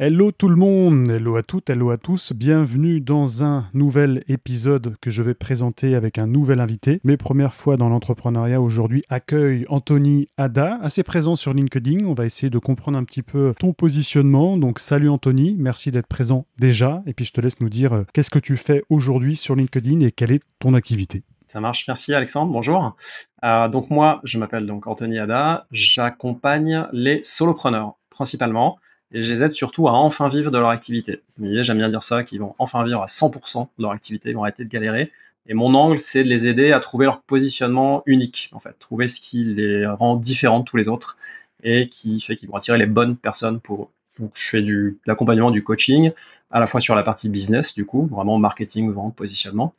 Hello tout le monde, hello à toutes, hello à tous, bienvenue dans un nouvel épisode que je vais présenter avec un nouvel invité. Mes premières fois dans l'entrepreneuriat aujourd'hui accueille Anthony Ada, assez présent sur LinkedIn. On va essayer de comprendre un petit peu ton positionnement. Donc salut Anthony, merci d'être présent déjà. Et puis je te laisse nous dire euh, qu'est-ce que tu fais aujourd'hui sur LinkedIn et quelle est ton activité? Ça marche, merci Alexandre, bonjour. Euh, donc moi, je m'appelle donc Anthony Ada, j'accompagne les solopreneurs principalement et je les aide surtout à enfin vivre de leur activité. J'aime bien dire ça, qu'ils vont enfin vivre à 100% de leur activité, ils vont arrêter de galérer. Et mon angle, c'est de les aider à trouver leur positionnement unique, en fait, trouver ce qui les rend différents de tous les autres et qui fait qu'ils vont attirer les bonnes personnes pour eux. Donc, je fais du, de l'accompagnement, du coaching, à la fois sur la partie business, du coup, vraiment marketing, vente, positionnement,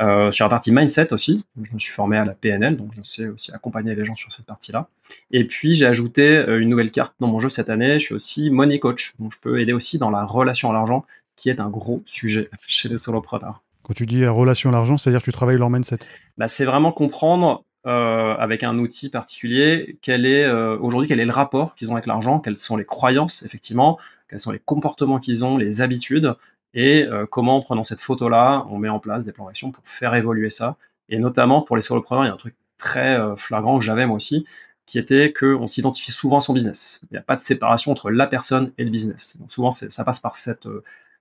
euh, sur la partie mindset aussi. Je me suis formé à la PNL, donc je sais aussi accompagner les gens sur cette partie-là. Et puis, j'ai ajouté euh, une nouvelle carte dans mon jeu cette année. Je suis aussi money coach, donc je peux aider aussi dans la relation à l'argent, qui est un gros sujet chez les solopreneurs. Quand tu dis relation à l'argent, c'est-à-dire que tu travailles leur mindset? Bah, C'est vraiment comprendre euh, avec un outil particulier, quel est euh, aujourd'hui quel est le rapport qu'ils ont avec l'argent, quelles sont les croyances effectivement, quels sont les comportements qu'ils ont, les habitudes, et euh, comment en prenant cette photo-là, on met en place des plans d'action pour faire évoluer ça. Et notamment pour les solopreneurs, il y a un truc très flagrant que j'avais moi aussi, qui était qu'on s'identifie souvent à son business. Il n'y a pas de séparation entre la personne et le business. Donc souvent, ça passe par cette,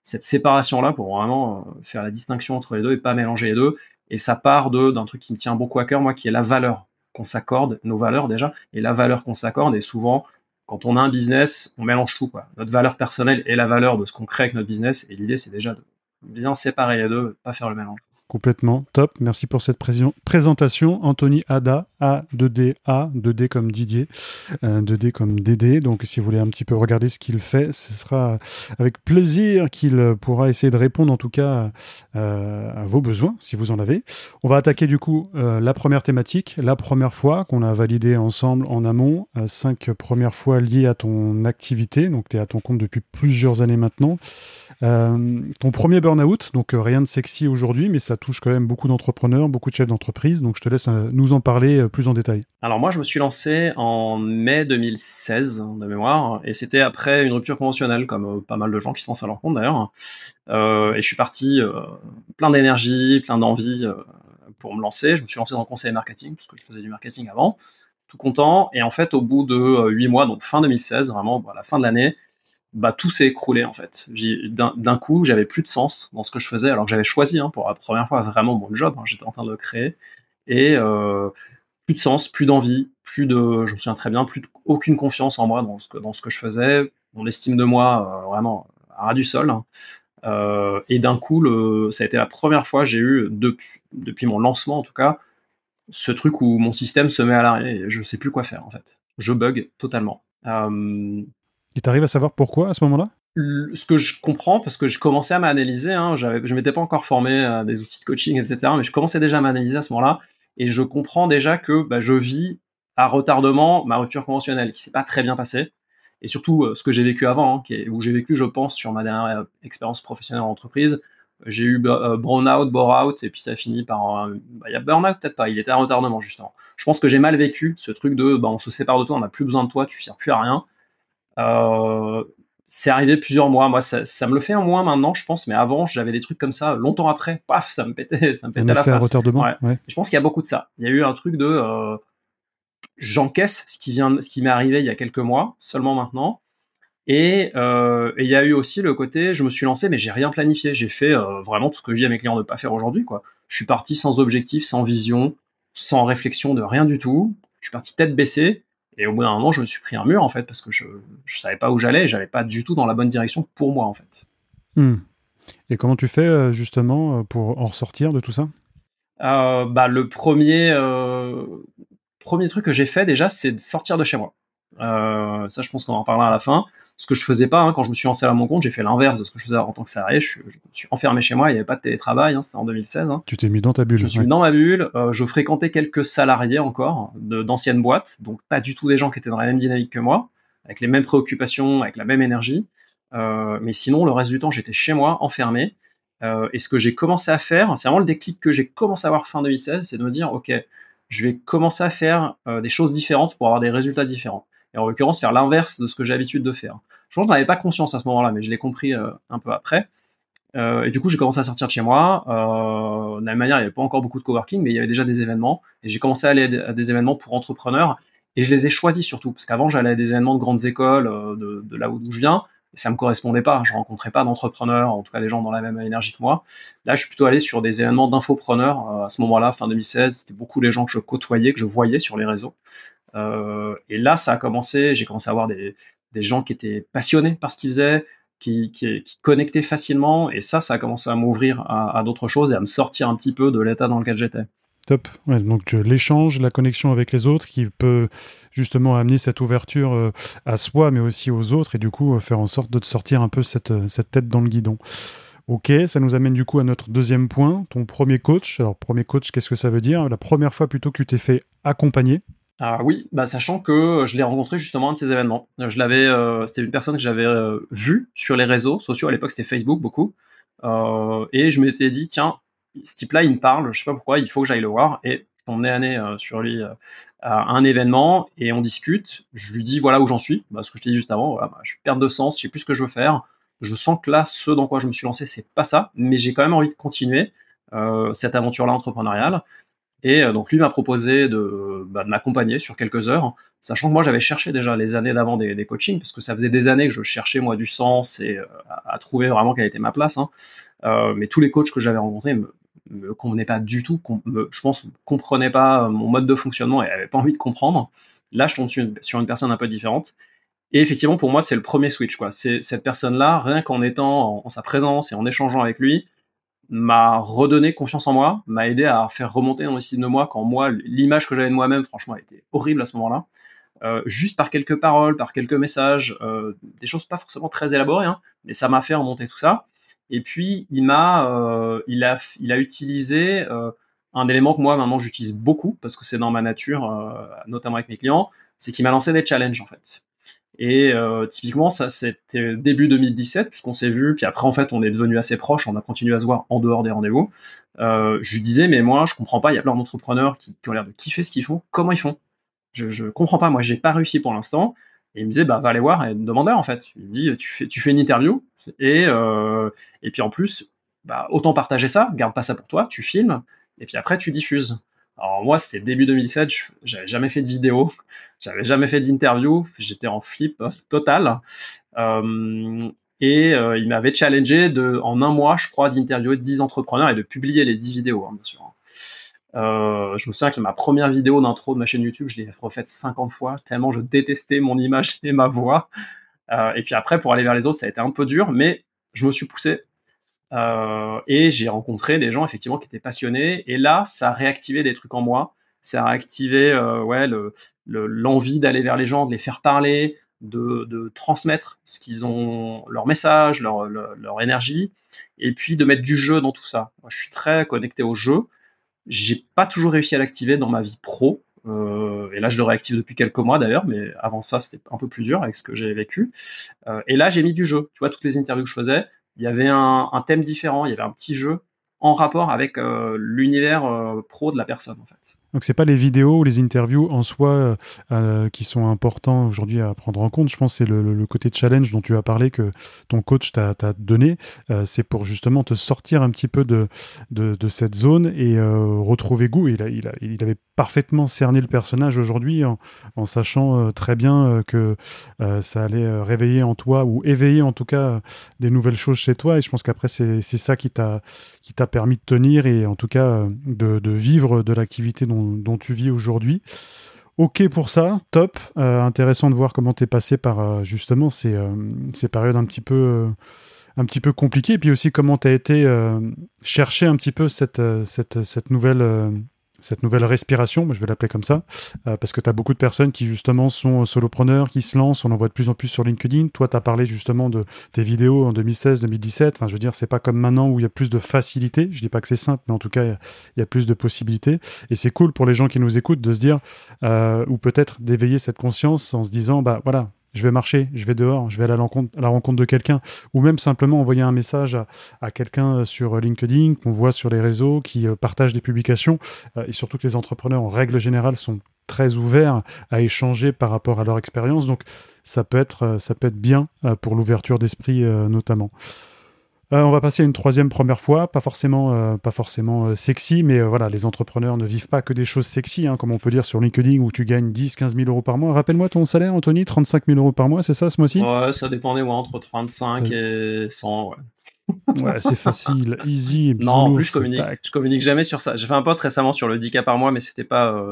cette séparation-là pour vraiment faire la distinction entre les deux et pas mélanger les deux. Et ça part d'un truc qui me tient beaucoup à cœur, moi, qui est la valeur qu'on s'accorde, nos valeurs déjà, et la valeur qu'on s'accorde. Et souvent, quand on a un business, on mélange tout, quoi. Notre valeur personnelle et la valeur de ce qu'on crée avec notre business. Et l'idée, c'est déjà de bien séparer les deux, pas faire le mélange. Complètement, top. Merci pour cette présentation. Anthony Ada, A2D, A, 2D comme Didier, 2D euh, comme Dédé. Donc, si vous voulez un petit peu regarder ce qu'il fait, ce sera avec plaisir qu'il pourra essayer de répondre en tout cas euh, à vos besoins, si vous en avez. On va attaquer du coup euh, la première thématique, la première fois qu'on a validé ensemble en amont, cinq premières fois liées à ton activité. Donc, tu es à ton compte depuis plusieurs années maintenant. ton premier burn-out, donc rien de sexy aujourd'hui, mais ça touche quand même beaucoup d'entrepreneurs, beaucoup de chefs d'entreprise. Donc je te laisse euh, nous en parler euh, plus en détail. Alors moi, je me suis lancé en mai 2016 de mémoire, et c'était après une rupture conventionnelle, comme euh, pas mal de gens qui se lancent à leur compte d'ailleurs. et je suis parti plein d'énergie, plein d'envie pour me lancer. Je me suis lancé dans le conseil marketing, parce que je faisais du marketing avant, tout content. Et en fait, au bout de huit mois, donc fin 2016, vraiment à la fin de l'année, bah, tout s'est écroulé en fait. D'un coup, j'avais plus de sens dans ce que je faisais, alors que j'avais choisi hein, pour la première fois vraiment mon job, hein, j'étais en train de créer, et euh, plus de sens, plus d'envie, plus de, je me souviens très bien, plus aucune confiance en moi dans ce que, dans ce que je faisais, mon estime de moi euh, vraiment à ras du sol. Hein. Euh, et d'un coup, ça a été la première fois j'ai eu, depuis, depuis mon lancement en tout cas, ce truc où mon système se met à l'arrêt et je sais plus quoi faire en fait. Je bug totalement. Et tu arrives à savoir pourquoi à ce moment-là? Ce que je comprends, parce que je commençais à m'analyser, hein, je ne m'étais pas encore formé à des outils de coaching, etc., mais je commençais déjà à m'analyser à ce moment-là, et je comprends déjà que bah, je vis à retardement ma rupture conventionnelle, qui s'est pas très bien passée, et surtout euh, ce que j'ai vécu avant, hein, où j'ai vécu, je pense, sur ma dernière euh, expérience professionnelle en entreprise, j'ai eu euh, burn-out, bore-out, et puis ça a fini par... Bah, il y a burn-out peut-être pas, il était à retardement justement. Je pense que j'ai mal vécu ce truc de, bah, on se sépare de toi, on n'a plus besoin de toi, tu sers plus à rien, euh, c'est arrivé plusieurs mois. Moi, ça, me le fait un mois maintenant, je pense, mais avant, j'avais des trucs comme ça. Longtemps après, paf, ça me pétait, ça me pétait la face. Je pense qu'il y a beaucoup de ça. Il y a eu un truc de euh, j'encaisse ce qui vient, ce qui m'est arrivé il y a quelques mois, seulement maintenant. Euh, et il y a eu aussi le côté, je me suis lancé, mais j'ai rien planifié. J'ai fait vraiment tout ce que je dis à mes clients de ne pas faire aujourd'hui. Quoi. Je suis parti sans objectif, sans vision, sans réflexion de rien du tout. Je suis parti tête baissée. Et au bout d'un moment, je me suis pris un mur, en fait, parce que je ne savais pas où j'allais, et j'allais pas du tout dans la bonne direction pour moi, en fait. Hmm. Et comment tu fais, euh, justement, euh, pour en ressortir de tout ça? Euh, bah, Le premier premier truc que j'ai fait déjà, c'est de sortir de chez moi. Euh, ça, je pense qu'on en parlera à la fin. Ce que je faisais pas hein, quand je me suis lancé à mon compte, j'ai fait l'inverse de ce que je faisais en tant que salarié. Je, je, me suis enfermé chez moi, il n'y avait pas de télétravail, hein, c'était en 2016. Hein. Tu t'es mis dans ta bulle. Je suis dans ma bulle. Euh, je fréquentais quelques salariés encore d'anciennes boîtes, donc pas du tout des gens qui étaient dans la même dynamique que moi, avec les mêmes préoccupations, avec la même énergie. Euh, mais sinon, le reste du temps, j'étais chez moi, enfermé. Euh, et ce que j'ai commencé à faire, c'est vraiment le déclic que j'ai commencé à avoir fin 2016, c'est de me dire, ok, je vais commencer à faire euh, des choses différentes pour avoir des résultats différents. Et en l'occurrence, faire l'inverse de ce que j'ai l'habitude de faire. Je pense que je n'avais pas conscience à ce moment-là, mais je l'ai compris euh, un peu après. Euh, et du coup, j'ai commencé à sortir de chez moi. Euh, de la même manière, il n'y avait pas encore beaucoup de coworking, mais il y avait déjà des événements. Et j'ai commencé à aller à des événements pour entrepreneurs. Et je les ai choisis surtout, parce qu'avant, j'allais à des événements de grandes écoles, de, là où je viens, et ça me correspondait pas. Je rencontrais pas d'entrepreneurs, en tout cas des gens dans la même énergie que moi. Là, je suis plutôt allé sur des événements d'infopreneurs. À ce moment-là, fin 2016, c'était beaucoup les gens que je côtoyais, que je voyais sur les réseaux. Euh, et là, ça a commencé. J'ai commencé à avoir des, gens qui étaient passionnés par ce qu'ils faisaient, qui, connectaient facilement. Et ça, ça a commencé à m'ouvrir à, d'autres choses et à me sortir un petit peu de l'état dans lequel j'étais. Top. Donc l'échange, la connexion avec les autres qui peut justement amener cette ouverture euh, à soi, mais aussi aux autres, et du coup euh, faire en sorte de te sortir un peu cette, cette tête dans le guidon. Ok, ça nous amène du coup à notre deuxième point, ton premier coach. Alors premier coach, qu'est-ce que ça veut dire? La première fois plutôt que tu t'es fait accompagner ah oui, bah sachant que je l'ai rencontré justement à un de ces événements. Je l'avais, euh, c'était une personne que j'avais euh, vue sur les réseaux sociaux. À l'époque, c'était Facebook beaucoup. Euh, et je m'étais dit, tiens, ce type-là, il me parle, je sais pas pourquoi, il faut que j'aille le voir. Et on est année euh, sur lui euh, à un événement et on discute. Je lui dis voilà où j'en suis, bah, ce que je t'ai dit juste avant. Voilà, bah, je perte de sens, je sais plus ce que je veux faire. Je sens que là, ce dans quoi je me suis lancé, c'est pas ça, mais j'ai quand même envie de continuer euh, cette aventure-là entrepreneuriale. Et euh, donc lui m'a proposé de, bah, de m'accompagner sur quelques heures, sachant que moi j'avais cherché déjà les années d'avant des, coachings, parce que ça faisait des années que je cherchais moi du sens et euh, à, trouver vraiment quelle était ma place. Hein. Euh, mais tous les coachs que j'avais rencontrés me, me convenait pas du tout, je pense, comprenait pas mon mode de fonctionnement et avait pas envie de comprendre. Là, je tombe sur une, personne un peu différente. Et effectivement, pour moi, c'est le premier switch. Quoi. C'est cette personne-là, rien qu'en étant en, sa présence et en échangeant avec lui, m'a redonné confiance en moi, m'a aidé à faire remonter dans l'estime de moi quand moi, l'image que j'avais de moi-même, franchement, était horrible à ce moment-là. Euh, juste par quelques paroles, par quelques messages, euh, des choses pas forcément très élaborées, hein, mais ça m'a fait remonter tout ça. Et puis, il m'a, euh, il a, il a utilisé euh, un élément que moi, maintenant, j'utilise beaucoup parce que c'est dans ma nature, euh, notamment avec mes clients, c'est qu'il m'a lancé des challenges, en fait. Et euh, typiquement, ça, c'était début 2017, puisqu'on s'est vu, puis après, en fait, on est devenu assez proches, on a continué à se voir en dehors des rendez-vous. Euh, je lui disais, mais moi, je comprends pas, il y a plein d'entrepreneurs qui, ont l'air de kiffer ce qu'ils font, comment ils font? Je, je comprends pas, moi, j'ai pas réussi pour l'instant. Et il me disait, bah, va aller voir et demande en fait. Il me dit, tu fais, tu fais une interview, et, euh, et puis en plus, bah, autant partager ça, garde pas ça pour toi, tu filmes, et puis après, tu diffuses. Alors moi, c'était début 2007, j'avais jamais fait de vidéo, j'avais jamais fait d'interview, j'étais en flip total. Euh, et euh, il m'avait challengé de, en un mois, je crois, d'interviewer 10 entrepreneurs et de publier les 10 vidéos, hein, bien sûr. Euh, je me souviens que ma première vidéo d'intro de ma chaîne YouTube, je l'ai refaite 50 fois, tellement je détestais mon image et ma voix. Euh, et puis après, pour aller vers les autres, ça a été un peu dur, mais je me suis poussé. Euh, et j'ai rencontré des gens effectivement qui étaient passionnés. Et là, ça a réactivé des trucs en moi. Ça a réactivé euh, ouais, l'envie le, d'aller vers les gens, de les faire parler, de, de transmettre ce qu'ils ont, leur message, leur, leur, énergie, et puis de mettre du jeu dans tout ça. Je suis très connecté au jeu. J'ai pas toujours réussi à l'activer dans ma vie pro. Euh, et là, je le réactive depuis quelques mois d'ailleurs, mais avant ça, c'était un peu plus dur avec ce que j'ai vécu. Et là, j'ai mis du jeu. Tu vois, toutes les interviews que je faisais, il y avait un, thème différent, il y avait un petit jeu en rapport avec euh, l'univers euh, pro de la personne, en fait. Donc c'est pas les vidéos ou les interviews en soi euh, qui sont importants aujourd'hui à prendre en compte. Je pense que c'est le, côté challenge dont tu as parlé que ton coach t'a donné. Euh, c'est pour justement te sortir un petit peu de, de, cette zone et euh, retrouver goût. Il, a, il, a, il, avait parfaitement cerné le personnage aujourd'hui en, sachant euh, très bien euh, que ça allait réveiller en toi ou éveiller en tout cas des nouvelles choses chez toi. Et je pense qu'après c'est ça qui t'a permis de tenir et en tout cas de, de vivre de l'activité dont dont, tu vis aujourd'hui. Ok pour ça, top. Euh, intéressant de voir comment tu es passé par euh, justement ces, euh, ces, périodes un petit peu, euh, un petit peu compliquées, et puis aussi comment tu as été chercher un petit peu cette, cette, cette nouvelle cette nouvelle respiration, je vais l'appeler comme ça, euh, parce que tu as beaucoup de personnes qui justement sont solopreneurs, qui se lancent, on en voit de plus en plus sur LinkedIn. Toi, tu as parlé justement de tes vidéos en 2016, 2017. Enfin, je veux dire, c'est pas comme maintenant où il y a plus de facilité. Je dis pas que c'est simple, mais en tout cas, il y, a plus de possibilités. Et c'est cool pour les gens qui nous écoutent de se dire, euh, ou peut-être d'éveiller cette conscience en se disant, bah voilà, je vais marcher, je vais dehors, je vais à la rencontre, de quelqu'un, ou même simplement envoyer un message à, quelqu'un euh, sur LinkedIn qu'on voit sur les réseaux, qui euh, partage des publications, euh, et surtout que les entrepreneurs en règle générale sont très ouverts à échanger par rapport à leur expérience, donc ça peut être, ça peut être bien pour l'ouverture d'esprit notamment. Euh, on va passer à une troisième première fois, pas forcément, euh, pas forcément euh, sexy, mais voilà, les entrepreneurs ne vivent pas que des choses sexy, hein, comme on peut dire sur LinkedIn où tu gagnes 10, 15 000 euros par mois. Rappelle-moi ton salaire, Anthony, 35 000 euros par mois, c'est ça ce mois-ci? Ouais, ça dépendait entre 35 et 100, ouais. ouais, c'est facile, easy. non, en plus, je communique, je communique jamais sur ça. J'ai fait un post récemment sur le 10K par mois, mais c'était pas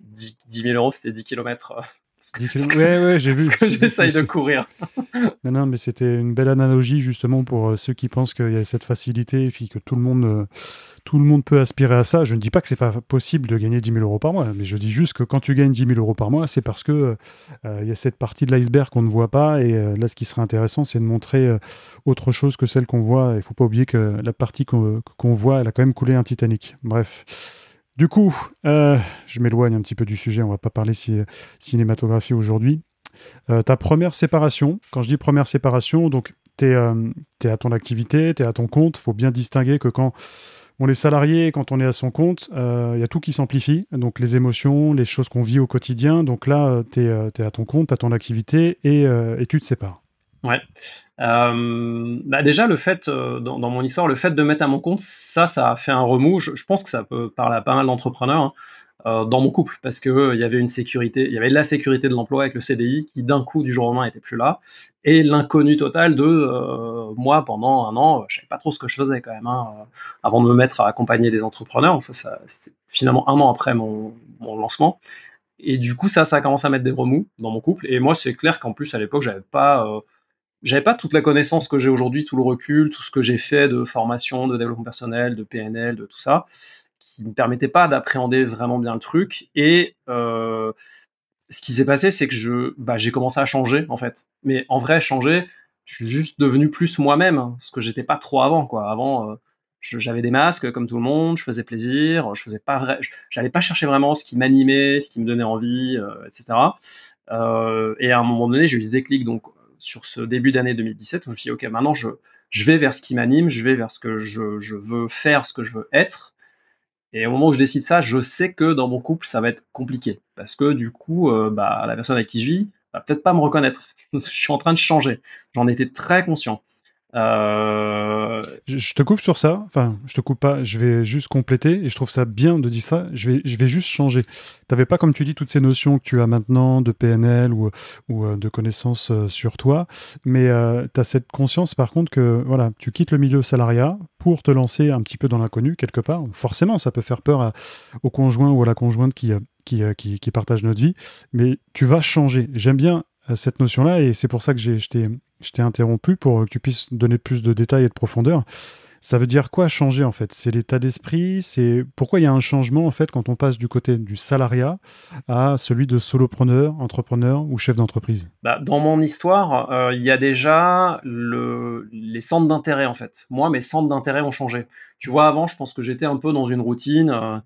10, 000 euros, c'était 10 km. Ouais, ouais, j'ai vu. Parce que j'essaye de courir. non, non, mais c'était une belle analogie justement pour euh, ceux qui pensent qu'il y a cette facilité et puis que tout le monde, euh, tout le monde peut aspirer à ça. Je ne dis pas que c'est pas possible de gagner 10 000 euros par mois, mais je dis juste que quand tu gagnes 10 000 euros par mois, c'est parce que euh, il y a cette partie de l'iceberg qu'on ne voit pas. Et là, ce qui serait intéressant, c'est de montrer autre chose que celle qu'on voit. Il faut pas oublier que la partie qu'on voit, elle a quand même coulé un Titanic. Bref. Du coup, euh, je m'éloigne un petit peu du sujet, on va pas parler cinématographie aujourd'hui. Euh, ta première séparation, quand je dis première séparation, donc tu es, euh, à ton activité, tu es à ton compte, faut bien distinguer que quand on est salarié, quand on est à son compte, il y a tout qui s'amplifie, donc les émotions, les choses qu'on vit au quotidien, donc là, tu es, à ton compte, as ton activité et, et tu te sépares. Ouais. Euh, bah déjà, le fait, euh, dans, mon histoire, le fait de mettre à mon compte, ça, ça a fait un remous. Je, pense que ça peut parler à pas mal d'entrepreneurs hein, euh, dans mon couple, parce que il y avait une sécurité, il y avait la sécurité de l'emploi avec le CDI qui d'un coup du jour au lendemain était plus là, et l'inconnu total de moi pendant un an, je savais pas trop ce que je faisais quand même, hein, avant de me mettre à accompagner des entrepreneurs. Ça, ça c'était finalement un an après mon, mon lancement. Et du coup, ça, ça a commencé à mettre des remous dans mon couple. Et moi, c'est clair qu'en plus, à l'époque, j'avais pas j'avais pas toute la connaissance que j'ai aujourd'hui, tout le recul, tout ce que j'ai fait de formation, de développement personnel, de PNL, de tout ça, qui ne me permettait pas d'appréhender vraiment bien le truc. Et euh, ce qui s'est passé, c'est que je, bah, j'ai commencé à changer en fait. Mais en vrai, changer, je suis juste devenu plus moi-même, hein, ce que j'étais pas trop avant. Quoi. Avant, euh, j'avais des masques comme tout le monde, je faisais plaisir, je faisais pas vrai, j'allais pas chercher vraiment ce qui m'animait, ce qui me donnait envie, euh, etc. Et à un moment donné, j'ai eu des déclics. Donc sur ce début d'année 2017 où je me suis dit, OK, maintenant je, vais vers ce qui m'anime, je vais vers ce que je, je, veux faire, ce que je veux être. Et au moment où je décide ça, je sais que dans mon couple, ça va être compliqué. Parce que du coup, euh, bah, la personne avec qui je vis va peut-être pas me reconnaître. je suis en train de changer. J'en étais très conscient. Euh, je, te coupe sur ça. Enfin, je te coupe pas. Je vais juste compléter et je trouve ça bien de dire ça. Je vais, je vais juste changer. Tu n'avais pas, comme tu dis, toutes ces notions que tu as maintenant de PNL ou, euh, de connaissances euh, sur toi, mais tu as cette conscience par contre que voilà, tu quittes le milieu salariat pour te lancer un petit peu dans l'inconnu quelque part. Forcément, ça peut faire peur au conjoint ou à la conjointe qui, qui, qui, qui partage notre vie, mais tu vas changer. J'aime bien cette notion-là et c'est pour ça que je t'ai interrompu pour que tu puisses donner plus de détails et de profondeur. Ça veut dire quoi changer en fait? C'est l'état d'esprit? C'est pourquoi il y a un changement en fait quand on passe du côté du salariat à celui de solopreneur, entrepreneur ou chef d'entreprise? Bah, Dans mon histoire, euh, il y a déjà le... les centres d'intérêt en fait. Moi, mes centres d'intérêt ont changé. Tu vois, avant, je pense que j'étais un peu dans une routine. Euh,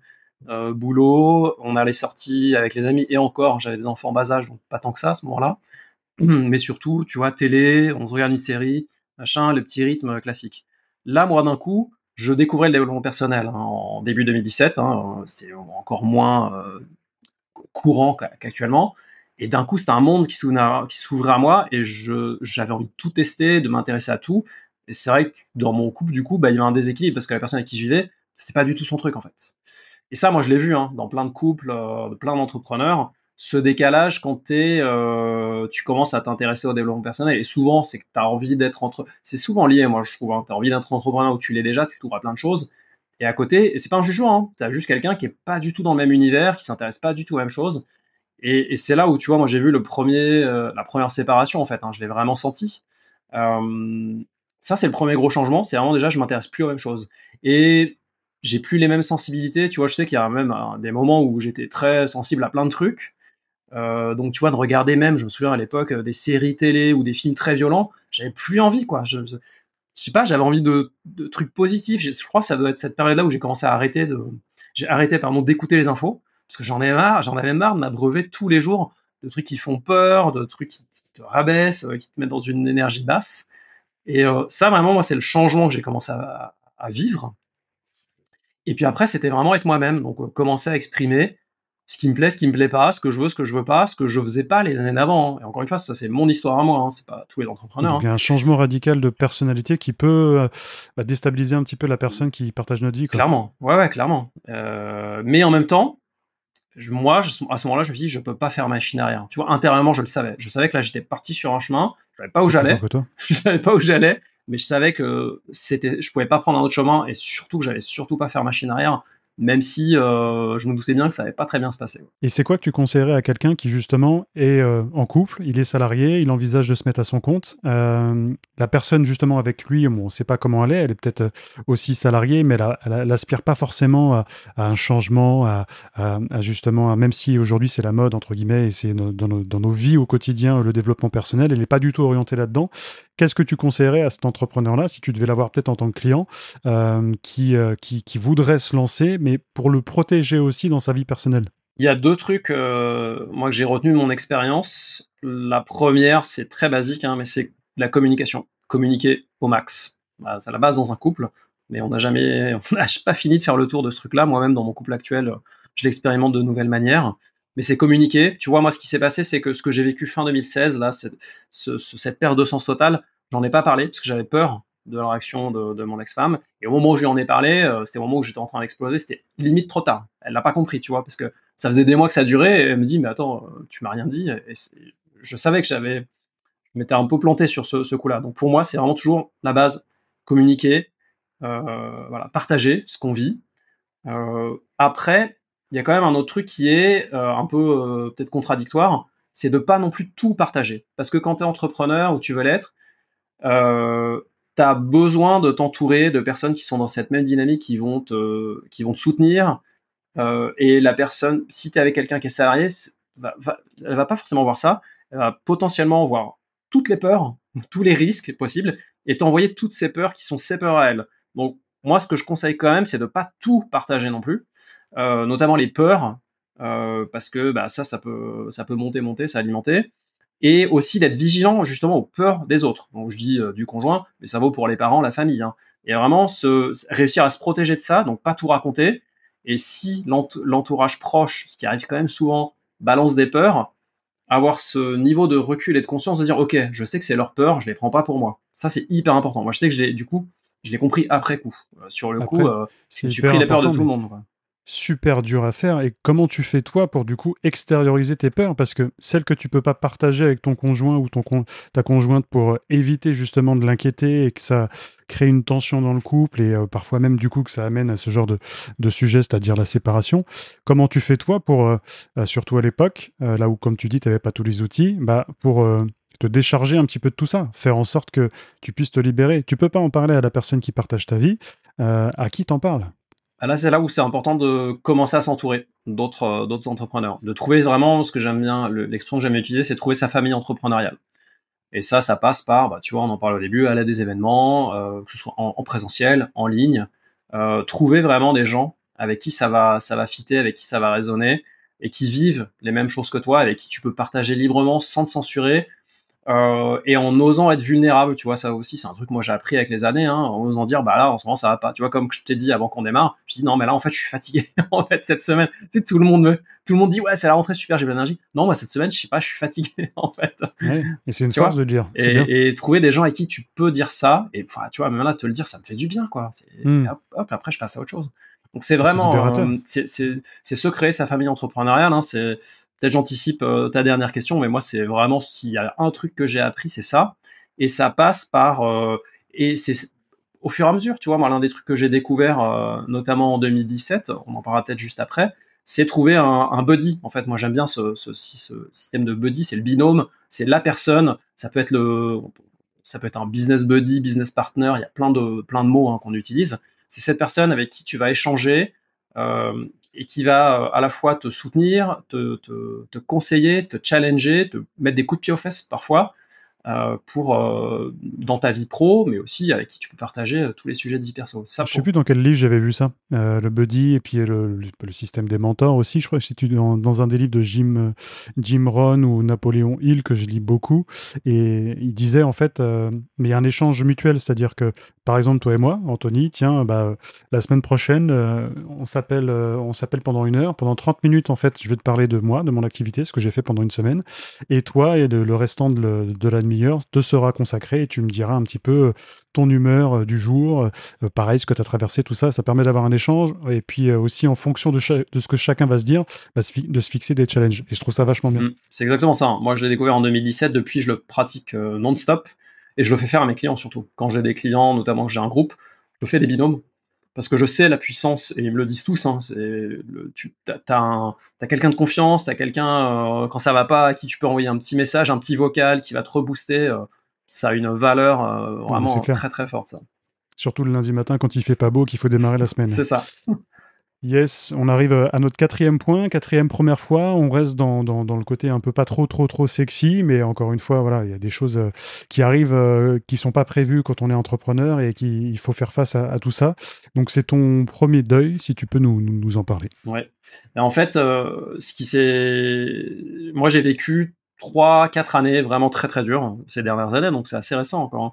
euh, boulot, on allait sortir avec les amis, et encore, j'avais des enfants bas âge, donc pas tant que ça à ce moment-là. Mais surtout, tu vois, télé, on se regarde une série, machin, le petit rythme classique. Là, moi, d'un coup, je découvrais le développement personnel hein, en début 2017, hein, c'est encore moins euh, courant qu'actuellement. Et d'un coup, c'était un monde qui s'ouvrait à moi et j'avais envie de tout tester, de m'intéresser à tout. Et c'est vrai que dans mon couple, du coup, bah, il y avait un déséquilibre parce que la personne avec qui je vivais, c'était pas du tout son truc en fait. Et ça, moi, je l'ai vu hein, dans plein de couples, euh, plein d'entrepreneurs. Ce décalage quand euh, tu commences à t'intéresser au développement personnel. Et souvent, c'est que tu as envie d'être entre. C'est souvent lié, moi, je trouve. Hein. tu as envie d'être entrepreneur où tu l'es déjà, tu t'ouvres à plein de choses. Et à côté, et c'est pas un jugement, hein, tu as juste quelqu'un qui est pas du tout dans le même univers, qui s'intéresse pas du tout aux mêmes choses. Et, c'est là où, tu vois, moi, j'ai vu le premier, euh, la première séparation, en fait. Hein, je l'ai vraiment senti. ça, c'est le premier gros changement. C'est vraiment déjà, je m'intéresse plus aux mêmes choses. Et j'ai plus les mêmes sensibilités. Tu vois, je sais qu'il y a même des moments où j'étais très sensible à plein de trucs. Euh, donc, tu vois, de regarder même, je me souviens à l'époque, euh, des séries télé ou des films très violents, j'avais plus envie, quoi. Je, je, sais pas, j'avais envie de, trucs positifs. Je crois que ça doit être cette période-là où j'ai commencé à arrêter de, j'ai arrêté, pardon, d'écouter les infos parce que j'en avais marre, j'en avais marre de m'abreuver tous les jours de trucs qui font peur, de trucs qui, te rabaissent, euh, qui te mettent dans une énergie basse. Et euh, ça, vraiment, moi, c'est le changement que j'ai commencé à, vivre. Et puis après, c'était vraiment être moi-même, donc euh, commencer à exprimer ce qui me plaît, ce qui me plaît pas, ce que je veux, ce que je veux pas, ce que je faisais pas les années d'avant. Et encore une fois, ça c'est mon histoire à moi, hein, c'est pas tous les entrepreneurs. Il y a hein. un changement radical de personnalité qui peut euh, bah, déstabiliser un petit peu la personne qui partage notre vie. Quoi. Clairement, ouais, ouais, clairement. Euh, mais en même temps, moi, à ce moment-là, je me suis dit, je peux pas faire machine arrière. Tu vois, intérieurement, je le savais. Je savais que là, j'étais parti sur un chemin. Je savais pas où j'allais. Je savais pas où j'allais, mais je savais que c'était, je pouvais pas prendre un autre chemin et surtout que j'allais surtout pas faire machine arrière même si euh, je me doutais bien que ça n'allait pas très bien se passer. Et c'est quoi que tu conseillerais à quelqu'un qui justement est euh, en couple, il est salarié, il envisage de se mettre à son compte euh, La personne justement avec lui, on ne sait pas comment elle est, elle est peut-être aussi salariée, mais elle n'aspire pas forcément à, un changement, à, justement, même si aujourd'hui c'est la mode entre guillemets et c'est dans, nos, vies au quotidien le développement personnel, elle n'est pas du tout orientée là-dedans. Qu'est-ce que tu conseillerais à cet entrepreneur-là, si tu devais l'avoir peut-être en tant que client, qui, voudrait se lancer mais pour le protéger aussi dans sa vie personnelle Il y a deux trucs, euh, moi, que j'ai retenu de mon expérience. La première, c'est très basique, hein, mais c'est la communication. Communiquer au max. Bah, c'est la base dans un couple, mais on n'a jamais, pas fini de faire le tour de ce truc-là. Moi-même, dans mon couple actuel, je l'expérimente de nouvelles manières. Mais c'est communiquer. Tu vois, moi, ce qui s'est passé, c'est que ce que j'ai vécu fin 2016, là, cette perte de sens totale, j'en ai pas parlé parce que j'avais peur de la réaction de, mon ex-femme. Et au moment où je lui en ai parlé, euh, c'était au moment où j'étais en train d'exploser, c'était limite trop tard. Elle l'a pas compris, tu vois, parce que ça faisait des mois que ça durait, et elle me dit, mais attends, euh, tu m'as rien dit. Et je savais que j'avais, je m'étais un peu planté sur ce, coup-là. Donc pour moi, c'est vraiment toujours la base, communiquer, euh, voilà, partager ce qu'on vit. après, il y a quand même un autre truc qui est un peu peut-être contradictoire, c'est de pas non plus tout partager. Parce que quand tu es entrepreneur ou tu veux l'être, tu as besoin de t'entourer de personnes qui sont dans cette même dynamique, qui vont te, qui vont te soutenir. Euh, et la personne, si tu es avec quelqu'un qui est salarié, va, va, elle va pas forcément voir ça. Elle va potentiellement voir toutes les peurs, tous les risques possibles, et t'envoyer toutes ces peurs qui sont ses peurs à elle. Donc, moi, ce que je conseille quand même, c'est de pas tout partager non plus, euh, notamment les peurs, euh, parce que bah, ça, ça peut, ça peut monter, monter, s'alimenter et aussi d'être vigilant justement aux peurs des autres. Donc je dis euh, du conjoint, mais ça vaut pour les parents, la famille. Hein. Et vraiment se, réussir à se protéger de ça, donc pas tout raconter. Et si l'entourage proche, ce qui arrive quand même souvent, balance des peurs, avoir ce niveau de recul et de conscience de dire ok, je sais que c'est leur peur, je les prends pas pour moi. Ça c'est hyper important. Moi je sais que j'ai du coup, je l'ai compris après coup. Euh, sur le coup, euh, je suis pris les peurs de tout le monde. Quoi super dur à faire. Et comment tu fais toi pour du coup extérioriser tes peurs? Parce que celles que tu peux pas partager avec ton conjoint ou ton ta conjointe pour éviter justement de l'inquiéter et que ça crée une tension dans le couple et euh, parfois même du coup que ça amène à ce genre de, de sujet, c'est-à-dire la séparation. Comment tu fais toi pour, euh, euh, surtout à l'époque, là où comme tu dis, tu n'avais pas tous les outils, bah, pour te décharger un petit peu de tout ça, faire en sorte que tu puisses te libérer. Tu peux pas en parler à la personne qui partage ta vie. à qui t'en parles là, c'est là où c'est important de commencer à s'entourer d'autres euh, d'autres entrepreneurs, de trouver vraiment ce que j'aime bien, l'expression que j'aime utiliser, c'est trouver sa famille entrepreneuriale. Et ça, ça passe par, bah, tu vois, on en parle au début, aller à des événements, euh, que ce soit en, présentiel, en ligne, euh, trouver vraiment des gens avec qui ça va, ça va fitter, avec qui ça va résonner, et qui vivent les mêmes choses que toi, avec qui tu peux partager librement sans te censurer, euh, et en osant être vulnérable, tu vois, ça aussi, c'est un truc que moi j'ai appris avec les années, hein, en osant dire, bah là, en ce moment, ça va pas. Tu vois, comme je t'ai dit avant qu'on démarre, je dis, non, mais là, en fait, je suis fatigué, en fait, cette semaine. Tu sais, tout le monde me, tout le monde dit, ouais, c'est la rentrée, super, j'ai de l'énergie. Non, moi, cette semaine, je sais pas, je suis fatigué, en fait. et c'est une force de dire. Et, trouver des gens avec qui tu peux dire ça, et tu vois, même là, te le dire, ça me fait du bien, quoi. Hmm. Hop, après, je passe à autre chose. Donc, c'est vraiment, euh, c'est se créer sa famille entrepreneuriale, hein, c'est, Peut-être j'anticipe euh, ta dernière question, mais moi, c'est vraiment s'il y a un truc que j'ai appris, c'est ça. Et ça passe par. Euh, et c'est au fur et à mesure, tu vois, moi, l'un des trucs que j'ai découvert, euh, notamment en 2017, on en parlera peut-être juste après, c'est trouver un, buddy. En fait, moi, j'aime bien ce, système de buddy, c'est le binôme, c'est la personne. Ça peut être le. Ça peut être un business buddy, business partner, il y a plein de, plein de mots hein, qu'on utilise c'est cette personne avec qui tu vas échanger et qui va à la fois te soutenir, te, conseiller, te challenger, te mettre des coups de pied aux fesses parfois, euh, pour euh, dans ta vie pro, mais aussi avec qui tu peux partager euh, tous les sujets de vie perso. Ça, je sais plus dans quel livre j'avais vu ça, le buddy et puis le, le, système des mentors aussi. Je crois que c'est dans, dans, un des livres de Jim Jim Rohn ou Napoléon Hill que je lis beaucoup, et il disait en fait, mais il y a un échange mutuel, c'est-à-dire que par exemple toi et moi, Anthony, tiens, bah, la semaine prochaine, on s'appelle on s'appelle pendant une heure, pendant 30 minutes en fait, je vais te parler de moi, de mon activité, ce que j'ai fait pendant une semaine, et toi et le restant de, de te sera consacré et tu me diras un petit peu euh, ton humeur euh, du jour, euh, pareil, ce que tu as traversé, tout ça. Ça permet d'avoir un échange et puis aussi en fonction de, ce que chacun va se dire, bah, de se fixer des challenges. Et je trouve ça vachement bien. Mmh. c'est exactement ça. Moi, je l'ai découvert en 2017. Depuis, je le pratique non-stop et je le fais faire à mes clients surtout. Quand j'ai des clients, notamment que j'ai un groupe, je fais des binômes parce que je sais la puissance, et ils me le disent tous, hein, tu as, quelqu'un de confiance, tu as quelqu'un, euh, quand ça va pas, à qui tu peux envoyer un petit message, un petit vocal qui va te rebooster, euh, ça a une valeur euh, vraiment très très forte. Ça. Surtout le lundi matin quand il fait pas beau, qu'il faut démarrer la semaine. C'est ça. Yes, on arrive à notre quatrième point, quatrième première fois. On reste dans, dans, le côté un peu pas trop, trop, trop sexy, mais encore une fois, voilà, il y a des choses euh, qui arrivent euh, qui sont pas prévues quand on est entrepreneur et qu'il faut faire face à, tout ça. Donc, c'est ton premier deuil, si tu peux nous, nous, en parler. Ouais. en fait, euh, ce qui s'est. Moi, j'ai vécu trois, quatre années vraiment très, très dures ces dernières années, donc c'est assez récent encore. Hein.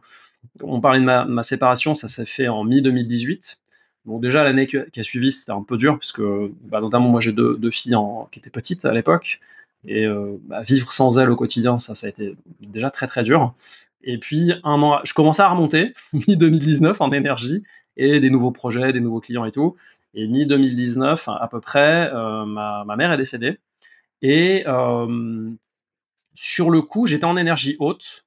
On parlait de ma, ma séparation, ça s'est fait en mi-2018. Bon, déjà, l'année qui a suivi, c'était un peu dur, parce que bah, notamment, moi, j'ai deux, filles qui étaient petites à l'époque. Et euh, bah, vivre sans elles au quotidien, ça, a été déjà très, très dur. Et puis, un an, je commençais à remonter, mi-2019, en énergie, et des nouveaux projets, des nouveaux clients et tout. Et mi-2019, à peu près, euh, ma, mère est décédée. Et euh, sur le coup, j'étais en énergie haute.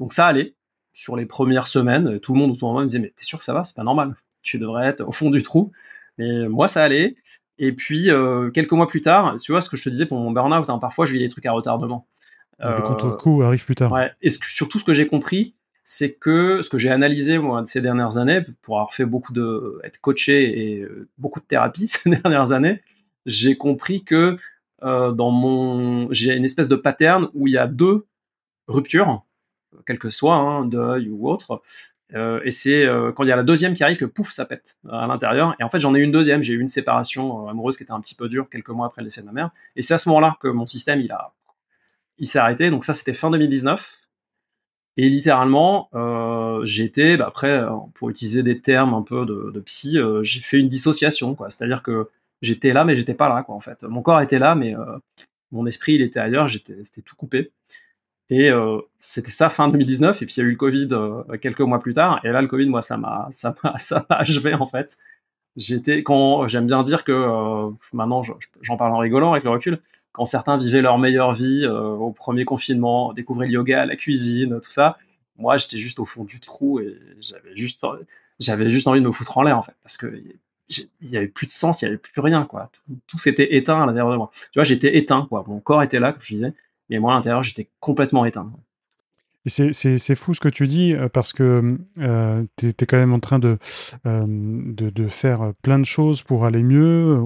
Donc ça allait. Sur les premières semaines, tout le monde autour de moi me disait Mais t'es sûr que ça va? C'est pas normal tu devrais être au fond du trou. Mais moi, ça allait. Et puis, euh, quelques mois plus tard, tu vois ce que je te disais pour mon burn-out, hein, parfois je vis des trucs à retardement. Le contre-coup arrive plus tard. Ouais. Et surtout, ce que j'ai compris, c'est que ce que j'ai analysé moi ces dernières années, pour avoir fait beaucoup de, être coaché et euh, beaucoup de thérapie ces dernières années, j'ai compris que euh, dans mon, j'ai une espèce de pattern où il y a deux ruptures, quel que soit, un hein, deuil ou autre, euh, et c'est euh, quand il y a la deuxième qui arrive que pouf, ça pète euh, à l'intérieur. Et en fait, j'en ai eu une deuxième. J'ai eu une séparation amoureuse qui était un petit peu dure quelques mois après le décès de ma mère. Et c'est à ce moment-là que mon système il a, il s'est arrêté. Donc ça, c'était fin 2019. Et littéralement, j'étais, bah après, pour utiliser des termes un peu de, de psy, j'ai fait une dissociation, quoi. C'est-à-dire que j'étais là, mais j'étais pas là, quoi. En fait, mon corps était là, mais mon esprit, il était ailleurs. J'étais, c'était tout coupé. Et euh, c'était ça fin 2019, et puis il y a eu le Covid euh, quelques mois plus tard. Et là, le Covid, moi, ça m'a, ça m'a, ça m'a achevé en fait. J'étais, quand j'aime bien dire que euh, maintenant, j'en parle en rigolant avec le recul, quand certains vivaient leur meilleure vie au premier confinement, découvraient le yoga, la cuisine, tout ça, moi, j'étais juste au fond du trou et j'avais juste, j'avais juste envie de me foutre en l'air en fait, parce que il y avait plus de sens, il y avait plus rien quoi. Tout, tout s'était éteint à l'intérieur de moi. Tu vois, j'étais éteint quoi. Mon corps était là, comme je disais mais moi, à l'intérieur, j'étais complètement éteint. C'est fou ce que tu dis, euh, parce que euh, tu es, quand même en train de, euh, de, faire plein de choses pour aller mieux.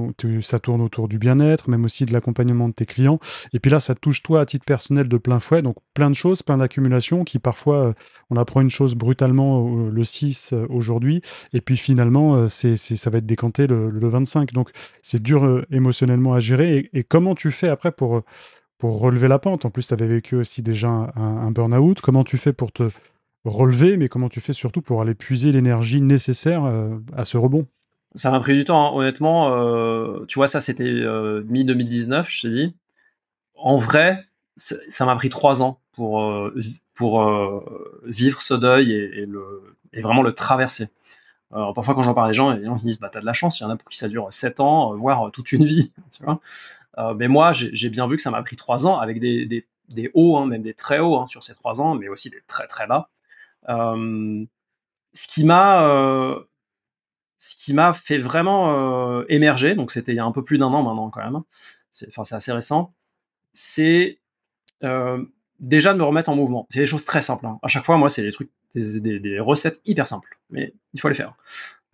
ça tourne autour du bien-être, même aussi de l'accompagnement de tes clients. Et puis là, ça touche toi à titre personnel de plein fouet. Donc plein de choses, plein d'accumulations qui parfois, on apprend une chose brutalement le 6 aujourd'hui. Et puis finalement, ça va être décanté le 25. Donc c'est dur émotionnellement à gérer. et, comment tu fais après pour pour relever la pente. En plus, tu avais vécu aussi déjà un, burn-out. Comment tu fais pour te relever, mais comment tu fais surtout pour aller puiser l'énergie nécessaire euh, à ce rebond? Ça m'a pris du temps, hein. honnêtement. Euh, tu vois, ça, c'était euh, mi-2019, je t'ai dit. En vrai, ça m'a pris trois ans pour, pour vivre ce deuil et, le, et, vraiment le traverser. Parfois, quand j'en parle à des gens, les gens disent bah, T'as de la chance, il y en a pour qui ça dure sept ans, voire toute une vie. Tu vois mais moi, j'ai bien vu que ça m'a pris trois ans avec des, des, des hauts, hein, même des très hauts hein, sur ces trois ans, mais aussi des très très bas. Euh, ce qui m'a euh, ce fait vraiment émerger, donc c'était il y a un peu plus d'un an maintenant quand même, hein. enfin c'est assez récent, c'est déjà de me remettre en mouvement. C'est des choses très simples. À chaque fois, moi, c'est des des, des, recettes hyper simples, mais il faut les faire.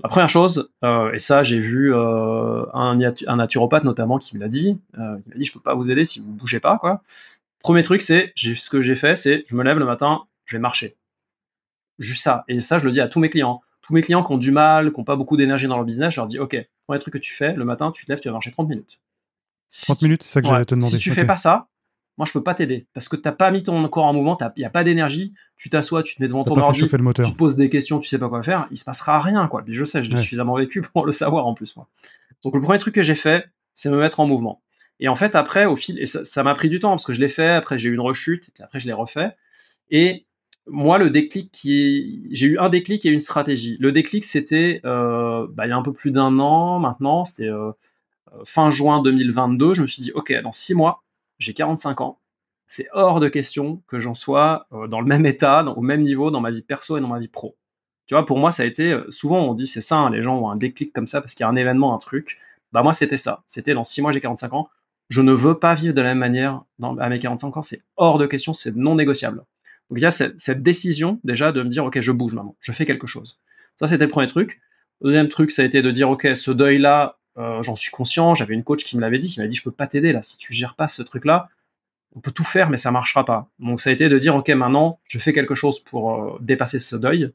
La première chose, euh, et ça j'ai vu euh, un, un, naturopathe notamment qui me l'a dit, euh, il m'a dit je peux pas vous aider si vous bougez pas quoi. Premier truc c'est ce que j'ai fait c'est je me lève le matin, je vais marcher. Juste ça. Et ça je le dis à tous mes clients. Tous mes clients qui ont du mal, qui n'ont pas beaucoup d'énergie dans leur business, je leur dis ok, premier truc que tu fais le matin, tu te lèves, tu vas marcher 30 minutes. 30 minutes, c'est ça que j'allais te demander. Si tu fais pas ça, moi je peux pas t'aider parce que t'as pas mis ton corps en mouvement, il y a pas d'énergie, tu t'assois, tu te mets devant ton ordi, tu te poses des questions, tu sais pas quoi faire, il se passera rien quoi. Puis je sais, je l'ai suffisamment vécu pour le savoir en plus moi. Donc le premier truc que j'ai fait, c'est me mettre en mouvement. Et en fait après au fil et ça m'a pris du temps parce que je l'ai fait, après j'ai eu une rechute, et puis après je l'ai refait. Et moi le déclic qui j'ai eu un déclic et une stratégie. Le déclic c'était euh, bah, il y a un peu plus d'un an maintenant, c'était euh, fin juin 2022, je me suis dit ok dans six mois j'ai 45 ans, c'est hors de question que j'en sois euh, dans le même état, au même niveau dans ma vie perso et dans ma vie pro. Tu vois, pour moi, ça a été, euh, souvent on dit c'est ça, les gens ont un déclic comme ça parce qu'il y a un événement, un truc. Bah moi, c'était ça. C'était dans 6 mois, j'ai 45 ans. Je ne veux pas vivre de la même manière dans, à mes 45 ans. C'est hors de question, c'est non négociable. Donc il y a cette, décision déjà de me dire, ok, je bouge maintenant, je fais quelque chose. Ça, c'était le premier truc. Le deuxième truc, ça a été de dire, ok, ce deuil-là, euh, j'en suis conscient. J'avais une coach qui me l'avait dit, qui m'a dit je peux pas t'aider là. Si tu gères pas ce truc-là, on peut tout faire, mais ça marchera pas. Donc ça a été de dire ok maintenant je fais quelque chose pour euh, dépasser ce deuil.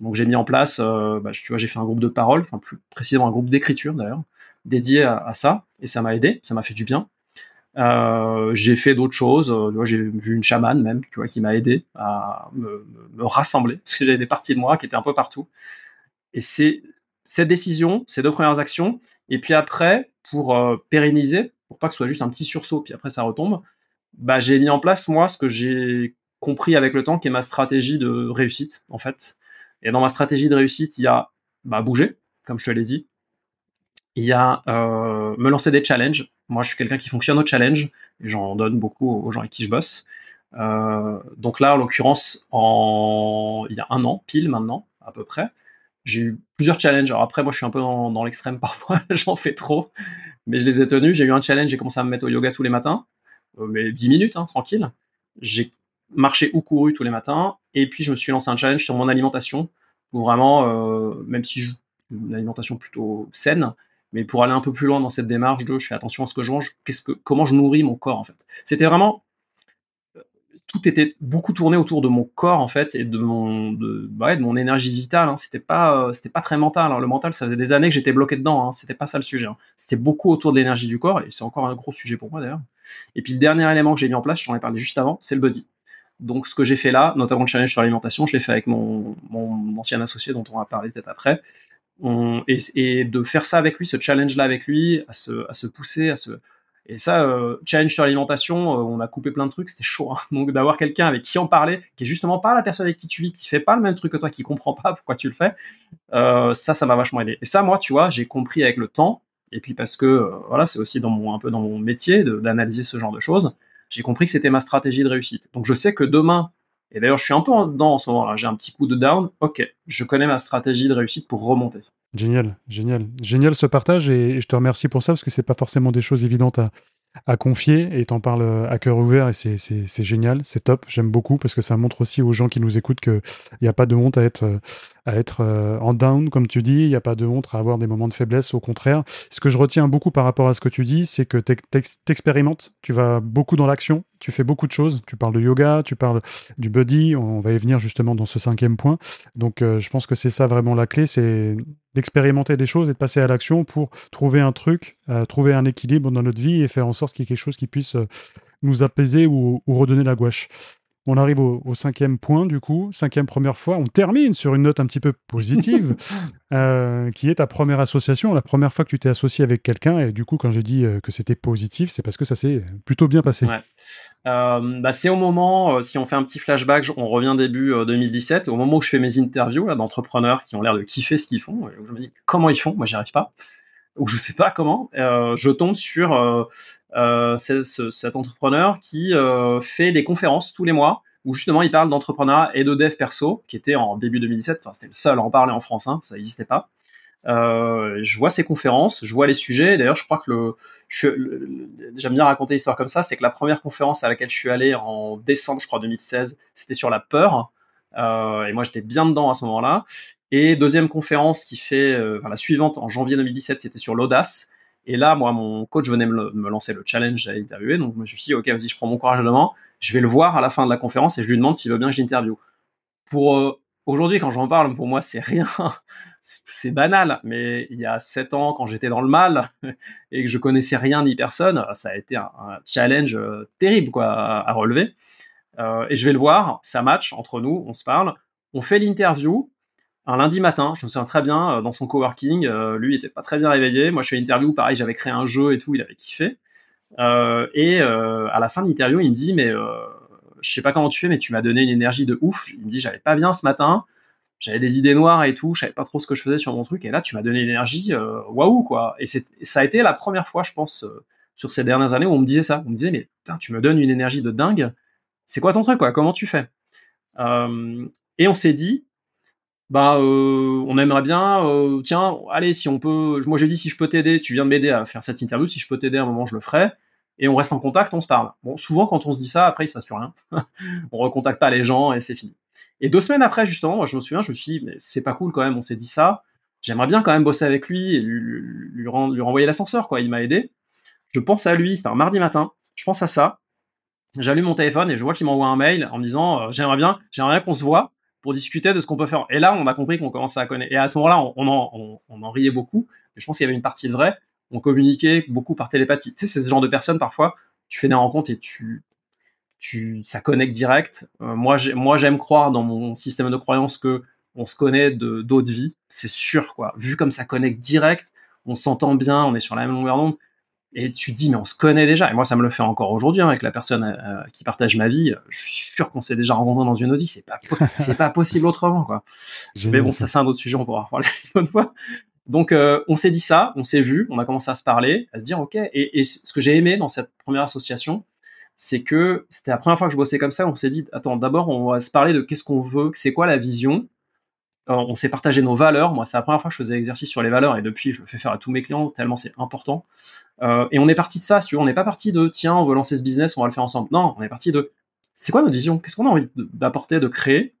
Donc j'ai mis en place, euh, bah, tu vois, j'ai fait un groupe de parole, enfin plus précisément un groupe d'écriture d'ailleurs, dédié à, ça, et ça m'a aidé, ça m'a fait du bien. j'ai fait d'autres choses, j'ai vu une chamane même, tu vois, qui m'a aidé à me, me rassembler, parce que j'avais des parties de moi qui étaient un peu partout. Et c'est cette décision, ces deux premières actions, et puis après, pour euh, pérenniser, pour pas que ce soit juste un petit sursaut, puis après ça retombe, bah, j'ai mis en place, moi, ce que j'ai compris avec le temps, qui est ma stratégie de réussite, en fait. Et dans ma stratégie de réussite, il y a bah, bouger, comme je te l'ai dit. Il y a euh, me lancer des challenges. Moi, je suis quelqu'un qui fonctionne au challenge, et j'en donne beaucoup aux gens avec qui je bosse. Euh, donc là, en l'occurrence, en... il y a un an, pile maintenant, à peu près, j'ai eu plusieurs challenges. Alors après, moi, je suis un peu dans, l'extrême parfois, j'en fais trop, mais je les ai tenus. J'ai eu un challenge, j'ai commencé à me mettre au yoga tous les matins, euh, mais 10 minutes, hein, tranquille. J'ai marché ou couru tous les matins, et puis je me suis lancé un challenge sur mon alimentation, pour vraiment, euh, même si j'ai une alimentation plutôt saine, mais pour aller un peu plus loin dans cette démarche de je fais attention à ce que je mange, qu'est-ce que, comment je nourris mon corps en fait. C'était vraiment tout était beaucoup tourné autour de mon corps en fait et de mon de, bah mon énergie vitale hein. c'était pas euh, c'était pas très mental alors le mental ça faisait des années que j'étais bloqué dedans hein. c'était pas ça le sujet hein. c'était beaucoup autour de l'énergie du corps et c'est encore un gros sujet pour moi d'ailleurs et puis le dernier élément que j'ai mis en place j'en ai parlé juste avant c'est le body donc ce que j'ai fait là notamment le challenge sur l'alimentation je l'ai fait avec mon, mon ancien associé dont on va parler peut-être après et, et, de faire ça avec lui ce challenge là avec lui à se, à se pousser à se et ça, euh, challenge sur l'alimentation, euh, on a coupé plein de trucs, c'était chaud. Hein. Donc d'avoir quelqu'un avec qui en parler, qui est justement pas la personne avec qui tu vis, qui fait pas le même truc que toi, qui comprend pas pourquoi tu le fais, euh, ça, ça m'a vachement aidé. Et ça, moi, tu vois, j'ai compris avec le temps, et puis parce que voilà, c'est aussi un peu dans mon métier d'analyser ce genre de choses, j'ai compris que c'était ma stratégie de réussite. Donc je sais que demain, et d'ailleurs je suis un peu dedans en ce moment-là, j'ai un petit coup de down, ok, je connais ma stratégie de réussite pour remonter. Génial, génial. Génial ce partage et, je te remercie pour ça parce que c'est pas forcément des choses évidentes à, confier et t'en parles euh, à cœur ouvert et c'est génial, c'est top, j'aime beaucoup parce que ça montre aussi aux gens qui nous écoutent qu'il n'y a pas de honte à être, euh, à euh, en down, comme tu dis, il n'y a pas de honte à avoir des moments de faiblesse, au contraire. Ce que je retiens beaucoup par rapport à ce que tu dis, c'est que t'expérimentes, tu vas beaucoup dans l'action, tu fais beaucoup de choses, tu parles de yoga, tu parles du body, on va y venir justement dans ce cinquième point. Donc je pense que c'est ça vraiment la clé, c'est d'expérimenter des choses et de passer à l'action pour trouver un truc, trouver un équilibre dans notre vie et faire en sorte qu'il y ait quelque chose qui puisse euh, nous apaiser ou, redonner la gouache. On arrive au, cinquième point, du coup, cinquième première fois. On termine sur une note un petit peu positive, euh, qui est ta première association, la première fois que tu t'es associé avec quelqu'un. Et du coup, quand j'ai dit euh, que c'était positif, c'est parce que ça s'est plutôt bien passé. bah, c'est au moment, si on fait un petit flashback, on revient début 2017, au moment où je fais mes interviews d'entrepreneurs qui ont l'air de kiffer ce qu'ils font. je me dis comment ils font, moi j'y arrive pas ou je sais pas comment, euh, je tombe sur euh, euh cet entrepreneur qui euh, fait des conférences tous les mois où justement il parle d'entrepreneuriat et de dev perso, qui était en début 2017, enfin c'était le seul à en parler en France, hein, ça n'existait pas. Euh, je vois ces conférences, je vois les sujets. D'ailleurs, je crois que le, j'aime bien raconter l'histoire comme ça, c'est que la première conférence à laquelle je suis allé en décembre, je crois 2016, c'était sur la peur. Et moi, j'étais bien dedans à ce moment-là. Et deuxième conférence qui fait, enfin, la suivante en janvier 2017, c'était sur l'audace. Et là, moi, mon coach venait me, me lancer le challenge à interviewer, donc je me suis dit, ok, vas-y, je prends mon courage à demain, je vais le voir à la fin de la conférence et je lui demande s'il veut bien que j'interviewe. Pour euh, aujourd'hui, quand j'en parle, pour moi, c'est rien, c'est banal, mais il y a sept ans, quand j'étais dans le mal et que je connaissais rien ni personne, ça a été un, challenge euh, terrible quoi à, relever. Euh, et je vais le voir, ça match entre nous, on se parle, on fait l'interview un lundi matin, je me souviens très bien, euh, dans son coworking, euh, lui il était pas très bien réveillé, moi je fais l'interview, pareil, j'avais créé un jeu et tout, il avait kiffé. Euh, et à la fin de l'interview, il me dit, mais je sais pas comment tu fais, mais tu m'as donné une énergie de ouf. Il me dit, j'allais pas bien ce matin, j'avais des idées noires et tout, je savais pas trop ce que je faisais sur mon truc, et là tu m'as donné une énergie, waouh quoi. Et ça a été la première fois, je pense, sur ces dernières années où on me disait ça. On me disait, mais tu me donnes une énergie de dingue, c'est quoi ton truc quoi? Comment tu fais? Et on s'est dit, bah euh, on aimerait bien euh, tiens allez si on peut moi j'ai dit si je peux t'aider tu viens de m'aider à faire cette interview si je peux t'aider à un moment je le ferai. Et on reste en contact on se parle. Bon souvent quand on se dit ça après il se passe plus rien. On recontacte pas les gens et c'est fini. Et deux semaines après justement moi je me souviens je me suis dit mais c'est pas cool quand même on s'est dit ça. J'aimerais bien quand même bosser avec lui et lui, lui, lui renvoyer l'ascenseur quoi. Il m'a aidé. Je pense à lui c'était un mardi matin. Je pense à ça. J'allume mon téléphone et je vois qu'il m'envoie un mail en me disant euh, j'aimerais bien j'aimerais bien qu'on se voit pour discuter de ce qu'on peut faire. Et là, on a compris qu'on commençait à connaître. Et à ce moment-là, on, en, riait beaucoup. Mais je pense qu'il y avait une partie de vrai. On communiquait beaucoup par télépathie. Tu sais, c'est ce genre de personnes, parfois, tu fais des rencontres et tu, tu, ça connecte direct. Euh, moi, j'aime croire dans mon système de croyance que on se connaît de d'autres vies. C'est sûr, quoi. Vu comme ça connecte direct, on s'entend bien, on est sur la même longueur d'onde et tu dis mais on se connaît déjà. Et moi ça me le fait encore aujourd'hui hein, avec la personne euh, qui partage ma vie. Je suis sûr qu'on s'est déjà rencontré dans une vie. C'est pas c'est pas possible autrement quoi. Mais bon ça c'est un autre sujet on pourra en parler une autre fois. Donc euh, on s'est dit ça on s'est vu on a commencé à se parler à se dire ok. Et, et ce que j'ai aimé dans cette première association c'est que c'était la première fois que je bossais comme ça. On s'est dit attends d'abord on va se parler de qu'est-ce qu'on veut c'est quoi la vision on s'est partagé nos valeurs. Moi, c'est la première fois que je faisais l'exercice sur les valeurs et depuis, je le fais faire à tous mes clients tellement c'est important. Euh, et on est parti de ça, tu. On n'est pas parti de tiens, on veut lancer ce business, on va le faire ensemble. Non, on est parti de c'est quoi notre vision? Qu'est-ce qu'on a envie d'apporter, de créer?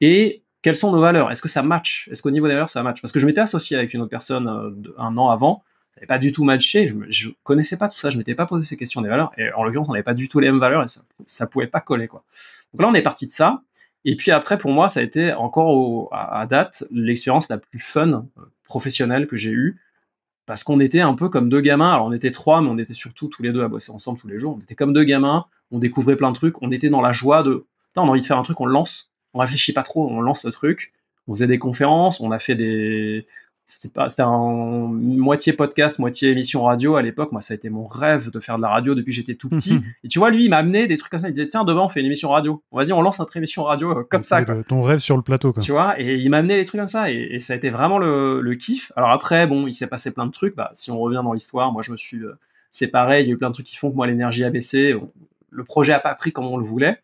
Et quelles sont nos valeurs? Est-ce que ça match? Est-ce qu'au niveau des valeurs, ça match? Parce que je m'étais associé avec une autre personne euh, un an avant, ça n'avait pas du tout matché. Je, ne connaissais pas tout ça, je m'étais pas posé ces questions des valeurs. Et en l'occurrence, on n'avait pas du tout les mêmes valeurs et ça, ça pouvait pas coller quoi. Donc là, on est parti de ça. Et puis après, pour moi, ça a été encore à, date l'expérience la plus fun euh, professionnelle que j'ai eue. Parce qu'on était un peu comme deux gamins. Alors, on était trois, mais on était surtout tous les deux à bosser ensemble tous les jours. On était comme deux gamins. On découvrait plein de trucs. On était dans la joie de. on a envie de faire un truc, on le lance. On réfléchit pas trop, on lance le truc. On faisait des conférences, on a fait des, c'était pas c'était un moitié podcast moitié émission radio à l'époque. Moi ça a été mon rêve de faire de la radio depuis que j'étais tout petit. Et tu vois lui il m'a amené des trucs comme ça. Il disait tiens demain on fait une émission radio. Vas-y on lance notre émission radio euh, comme ça ton rêve sur le plateau quoi. tu vois et il m'a amené des trucs comme ça. Et, ça a été vraiment le, le, kiff. Alors après bon il s'est passé plein de trucs. Bah si on revient dans l'histoire moi je me suis euh, séparé. Il y a eu plein de trucs qui font que moi l'énergie a baissé. Le projet a pas pris comme on le voulait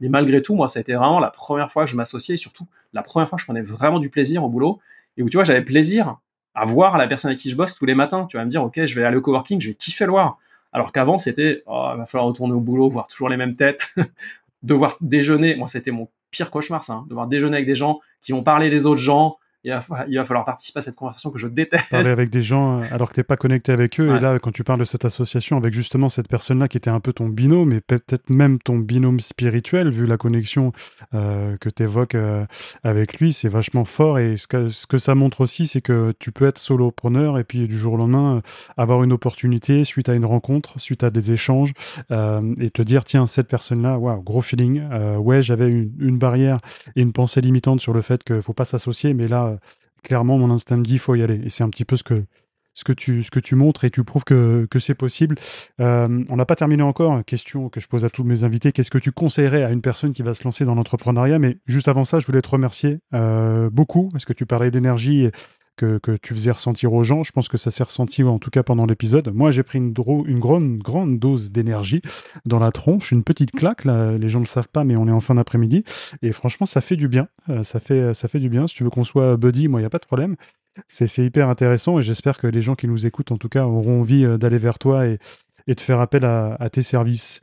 mais malgré tout moi ça a été vraiment la première fois que je m'associais et surtout la première fois que je prenais vraiment du plaisir au boulot et où tu vois j'avais plaisir à voir la personne avec qui je bosse tous les matins. Tu vas me dire, ok, je vais aller au coworking, je vais kiffer le voir. Alors qu'avant, c'était, oh, il va falloir retourner au boulot, voir toujours les mêmes têtes, devoir déjeuner. Moi, c'était mon pire cauchemar, ça, hein. devoir déjeuner avec des gens qui vont parler des autres gens, il va, falloir participer à cette conversation que je déteste. Parler avec des gens euh, alors que tu n'es pas connecté avec eux. Et là, quand tu parles de cette association avec justement cette personne-là qui était un peu ton binôme, et peut-être même ton binôme spirituel, vu la connexion euh, que tu évoques euh, avec lui, c'est vachement fort. Et ce que, ce que ça montre aussi, c'est que tu peux être solopreneur et puis du jour au lendemain avoir une opportunité suite à une rencontre, suite à des échanges, et te dire tiens, cette personne-là, waouh, gros feeling. ouais, j'avais une, une barrière et une pensée limitante sur le fait qu'il ne faut pas s'associer, mais là, clairement, mon instinct me dit, il faut y aller. Et c'est un petit peu ce que, ce que, tu, ce que tu montres et tu prouves que, que c'est possible. Euh, on n'a pas terminé encore. Question que je pose à tous mes invités. Qu'est-ce que tu conseillerais à une personne qui va se lancer dans l'entrepreneuriat? Mais juste avant ça, je voulais te remercier euh, beaucoup parce que tu parlais d'énergie que, tu faisais ressentir aux gens. Je pense que ça s'est ressenti, en tout cas pendant l'épisode. Moi, j'ai pris une, une grande, grande dose d'énergie dans la tronche, une petite claque. Là, les gens ne le savent pas, mais on est en fin d'après-midi. Et franchement, ça fait du bien. Euh, ça, fait, ça fait du bien. Si tu veux qu'on soit buddy, moi, il n'y a pas de problème. C'est hyper intéressant et j'espère que les gens qui nous écoutent, en tout cas, auront envie euh, d'aller vers toi et, et de faire appel à, tes services.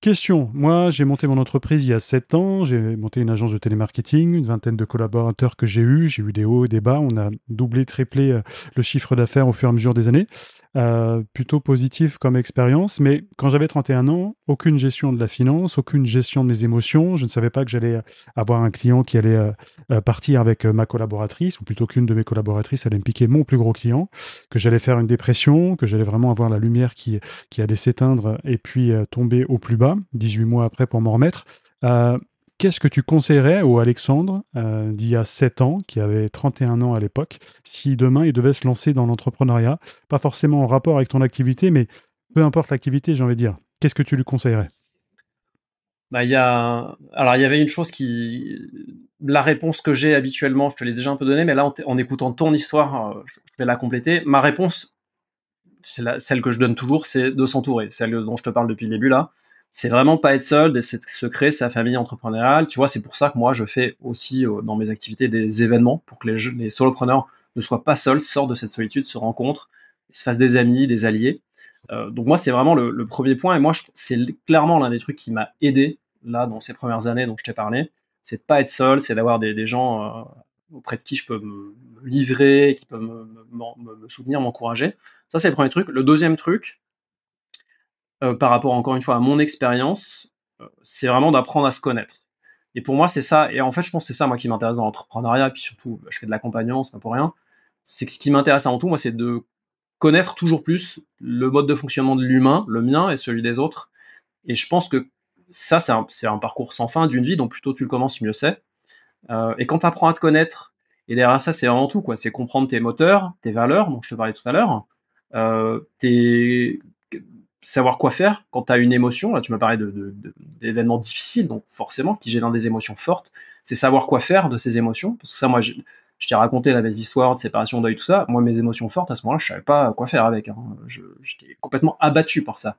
Question. Moi, j'ai monté mon entreprise il y a 7 ans. J'ai monté une agence de télémarketing, une vingtaine de collaborateurs que j'ai eu. J'ai eu des hauts et des bas. On a doublé, triplé euh, le chiffre d'affaires au fur et à mesure des années. Euh, plutôt positif comme expérience. Mais quand j'avais 31 ans, aucune gestion de la finance, aucune gestion de mes émotions. Je ne savais pas que j'allais euh, avoir un client qui allait euh, partir avec ma collaboratrice, ou plutôt qu'une de mes collaboratrices allait me piquer mon plus gros client, que j'allais faire une dépression, que j'allais vraiment avoir la lumière qui, qui allait s'éteindre et puis tomber au plus bas, 18 mois après pour m'en remettre. Qu'est-ce que tu conseillerais au Alexandre euh, d'il y a 7 ans, qui avait 31 ans à l'époque, si demain il devait se lancer dans l'entrepreneuriat? Pas forcément en rapport avec ton activité, mais peu importe l'activité, j'ai envie de dire. Qu'est-ce que tu lui conseillerais? Bah, y a... Alors, il y avait une chose qui. La réponse que j'ai habituellement, je te l'ai déjà un peu donnée, mais là, en, écoutant ton histoire, euh, je vais la compléter. Ma réponse, c'est celle que je donne toujours, c'est de s'entourer. Celle dont je te parle depuis le début, là c'est vraiment pas être seul, c'est se créer sa famille entrepreneuriale. Tu vois, c'est pour ça que moi, je fais aussi euh, dans mes activités des événements pour que les, solopreneurs ne soient pas seuls, sortent de cette solitude, se rencontrent, se fassent des amis, des alliés. Euh, donc moi, c'est vraiment le, premier point. Et moi, c'est clairement l'un des trucs qui m'a aidé là dans ces premières années dont je t'ai parlé. C'est de pas être seul, c'est d'avoir des, gens euh, auprès de qui je peux me, livrer, qui peuvent me soutenir, m'encourager. Ça, c'est le premier truc. Le deuxième truc, euh, par rapport encore une fois à mon expérience, euh, c'est vraiment d'apprendre à se connaître. Et pour moi, c'est ça. Et en fait, je pense que c'est ça, moi, qui m'intéresse dans l'entrepreneuriat. Et puis surtout, bah, je fais de l'accompagnement, c'est pas pour rien. C'est que ce qui m'intéresse avant tout, moi, c'est de connaître toujours plus le mode de fonctionnement de l'humain, le mien et celui des autres. Et je pense que ça, c'est un, parcours sans fin d'une vie, donc plutôt tu le commences, mieux c'est. Euh, et quand tu apprends à te connaître, et derrière ça, c'est vraiment tout, quoi. C'est comprendre tes moteurs, tes valeurs, dont je te parlais tout à l'heure, tes, savoir quoi faire quand tu as une émotion. Là, tu m'as parlé d'événements de, difficiles, donc forcément, qui génèrent des émotions fortes. C'est savoir quoi faire de ces émotions. Parce que ça, moi, je, t'ai raconté la belle histoire de séparation, deuil, tout ça. Moi, mes émotions fortes, à ce moment-là, je savais pas quoi faire avec. Hein. J'étais complètement abattu par ça.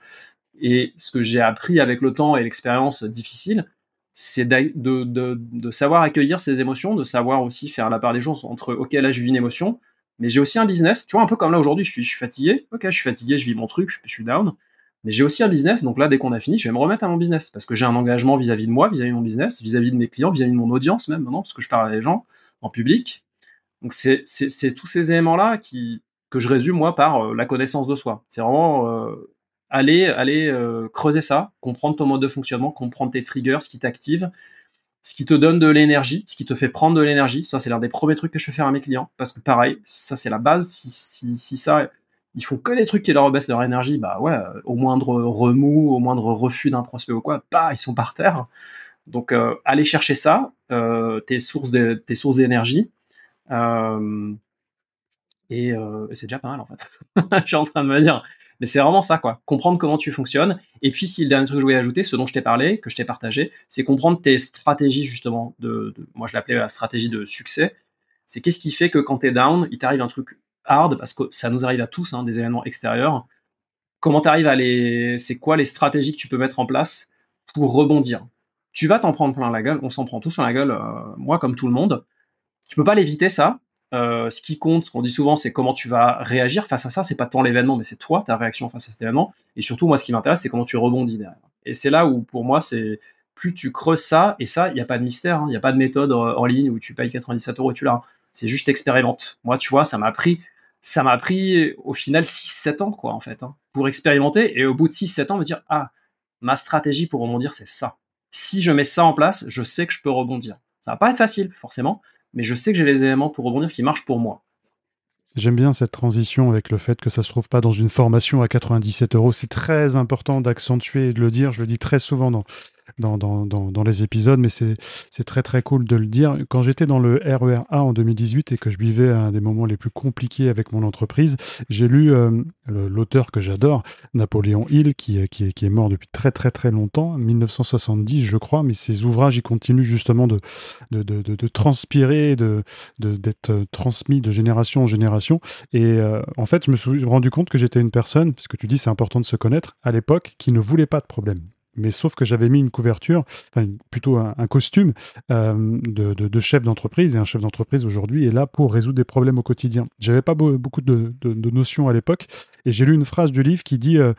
Et ce que j'ai appris avec le temps et l'expérience difficile, c'est de, de, savoir accueillir ces émotions, de savoir aussi faire la part des choses entre, ok, là, je vis une émotion, mais j'ai aussi un business. Tu vois, un peu comme là aujourd'hui, je suis, je suis fatigué. Ok, je suis fatigué, je vis mon truc, je suis down mais j'ai aussi un business, donc là, dès qu'on a fini, je vais me remettre à mon business, parce que j'ai un engagement vis-à-vis de moi, vis-à-vis de mon business, vis-à-vis de mes clients, vis-à-vis de mon audience même maintenant, parce que je parle à des gens en public. Donc c'est tous ces éléments-là que je résume moi par euh, la connaissance de soi. C'est vraiment euh, aller, aller euh, creuser ça, comprendre ton mode de fonctionnement, comprendre tes triggers, ce qui t'active, ce qui te donne de l'énergie, ce qui te fait prendre de l'énergie. Ça, c'est l'un des premiers trucs que je fais faire à mes clients, parce que pareil, ça c'est la base. Si, si ça ils font que des trucs qui leur rebaissent leur énergie, bah ouais, euh, au moindre remous, au moindre refus d'un prospect ou quoi, bah ils sont par terre. Donc euh, allez chercher ça, euh, tes sources de, tes sources d'énergie. et, c'est déjà pas mal en fait. je suis en train de me dire. Mais c'est vraiment ça, quoi. Comprendre comment tu fonctionnes. Et puis, si le dernier truc que je voulais ajouter, ce dont je t'ai parlé, que je t'ai partagé, c'est comprendre tes stratégies, justement, de, de moi je l'appelais la stratégie de succès. C'est qu'est-ce qui fait que quand tu es down, il t'arrive un truc hard, parce que ça nous arrive à tous, hein, des événements extérieurs. Comment tu arrives à les. C'est quoi les stratégies que tu peux mettre en place pour rebondir? Tu vas t'en prendre plein la gueule, on s'en prend tous plein la gueule, euh, moi comme tout le monde. Tu peux pas l'éviter ça. Euh, ce qui compte, ce qu'on dit souvent, c'est comment tu vas réagir face à ça. C'est pas tant l'événement, mais c'est toi, ta réaction face à cet événement. Et surtout, moi, ce qui m'intéresse, c'est comment tu rebondis derrière. Et c'est là où, pour moi, c'est plus tu creuses ça, et ça, il n'y a pas de mystère, hein. il n'y a pas de méthode euh, en ligne où tu payes 97 euros et tu l'as. C'est juste expérimente. Moi, tu vois, ça m'a pris ça m'a pris au final 6-7 ans, quoi, en fait, hein, pour expérimenter. Et au bout de 6-7 ans, me dire, ah, ma stratégie pour rebondir, c'est ça. Si je mets ça en place, je sais que je peux rebondir. Ça va pas être facile, forcément, mais je sais que j'ai les éléments pour rebondir qui marchent pour moi. J'aime bien cette transition avec le fait que ça se trouve pas dans une formation à 97 euros. C'est très important d'accentuer et de le dire. Je le dis très souvent dans, dans, les épisodes, mais c'est très très cool de le dire. Quand j'étais dans le RER A en 2018 et que je vivais un des moments les plus compliqués avec mon entreprise, j'ai lu euh, l'auteur que j'adore, Napoléon Hill, qui, qui, est, mort depuis très très très longtemps, 1970 je crois, mais ses ouvrages, ils continuent justement de, de, de, de, transpirer, d'être transmis de génération en génération. Et euh, en fait, je me suis rendu compte que j'étais une personne, parce que tu dis c'est important de se connaître, à l'époque, qui ne voulait pas de problème mais sauf que j'avais mis une couverture, enfin plutôt un, costume euh, de, chef d'entreprise, et un chef d'entreprise aujourd'hui est là pour résoudre des problèmes au quotidien. J'avais pas beaucoup de, notions à l'époque, et j'ai lu une phrase du livre qui dit euh,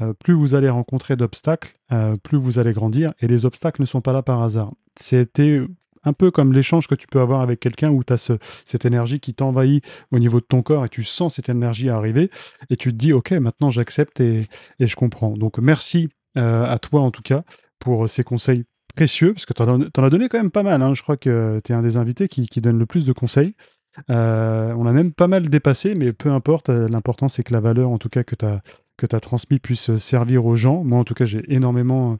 euh, plus vous allez rencontrer d'obstacles, plus vous allez grandir, et les obstacles ne sont pas là par hasard. C'était un peu comme l'échange que tu peux avoir avec quelqu'un où tu as cette énergie qui t'envahit au niveau de ton corps et tu sens cette énergie arriver et tu te dis, OK, maintenant j'accepte et, je comprends. Donc merci à toi en tout cas pour ces conseils précieux, parce que tu en, as donné quand même pas mal. Hein. Je crois que tu es un des invités qui, donne le plus de conseils. Euh, on a même pas mal dépassé, mais peu importe. Euh, l'important, c'est que la valeur, en tout cas, que tu as, que as transmis puisse servir aux gens. Moi, en tout cas, j'ai énormément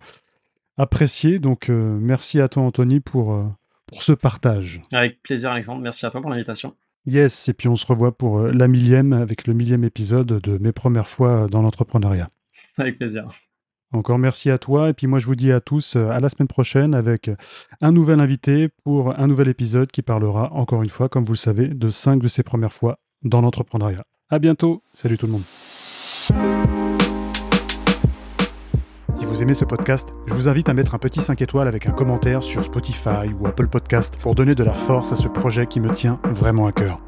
apprécié. Donc, merci à toi, Anthony, pour, pour ce partage. Avec plaisir, Alexandre. Merci à toi pour l'invitation. Yes, et puis on se revoit pour euh, la millième avec le millième épisode de mes premières fois dans l'entrepreneuriat. Avec plaisir. Encore merci à toi, et puis moi je vous dis à tous euh, à la semaine prochaine avec un nouvel invité pour un nouvel épisode qui parlera encore une fois, comme vous le savez, de cinq de ses premières fois dans l'entrepreneuriat. À bientôt, salut tout le monde vous aimez ce podcast, je vous invite à mettre un petit 5 étoiles avec un commentaire sur Spotify ou Apple Podcast pour donner de la force à ce projet qui me tient vraiment à cœur.